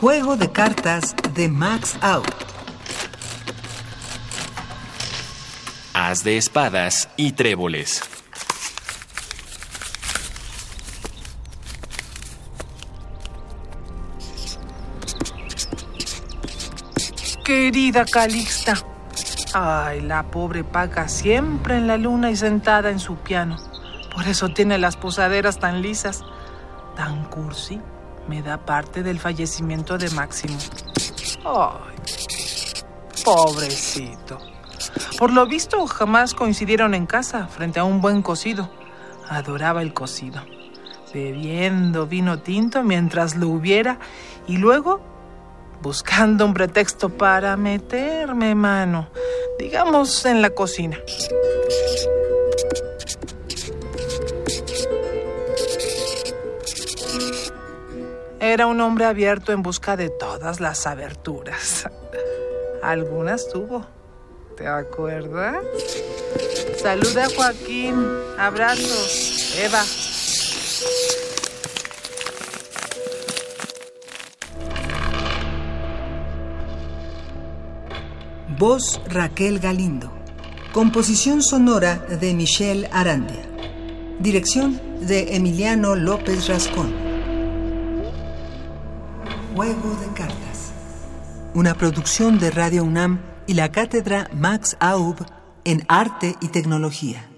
Juego de cartas de Max Out. Haz de espadas y tréboles. Querida Calixta. Ay, la pobre paga siempre en la luna y sentada en su piano. Por eso tiene las posaderas tan lisas. Tan cursi. Me da parte del fallecimiento de Máximo. Ay, pobrecito. Por lo visto, jamás coincidieron en casa frente a un buen cocido. Adoraba el cocido. Bebiendo vino tinto mientras lo hubiera y luego buscando un pretexto para meterme mano, digamos en la cocina. Era un hombre abierto en busca de todas las aberturas. Algunas tuvo. ¿Te acuerdas? Saluda a Joaquín. Abrazos. Eva. Voz Raquel Galindo. Composición sonora de Michelle Arandia. Dirección de Emiliano López Rascón. Juego de cartas. Una producción de Radio UNAM y la cátedra Max Aub en Arte y Tecnología.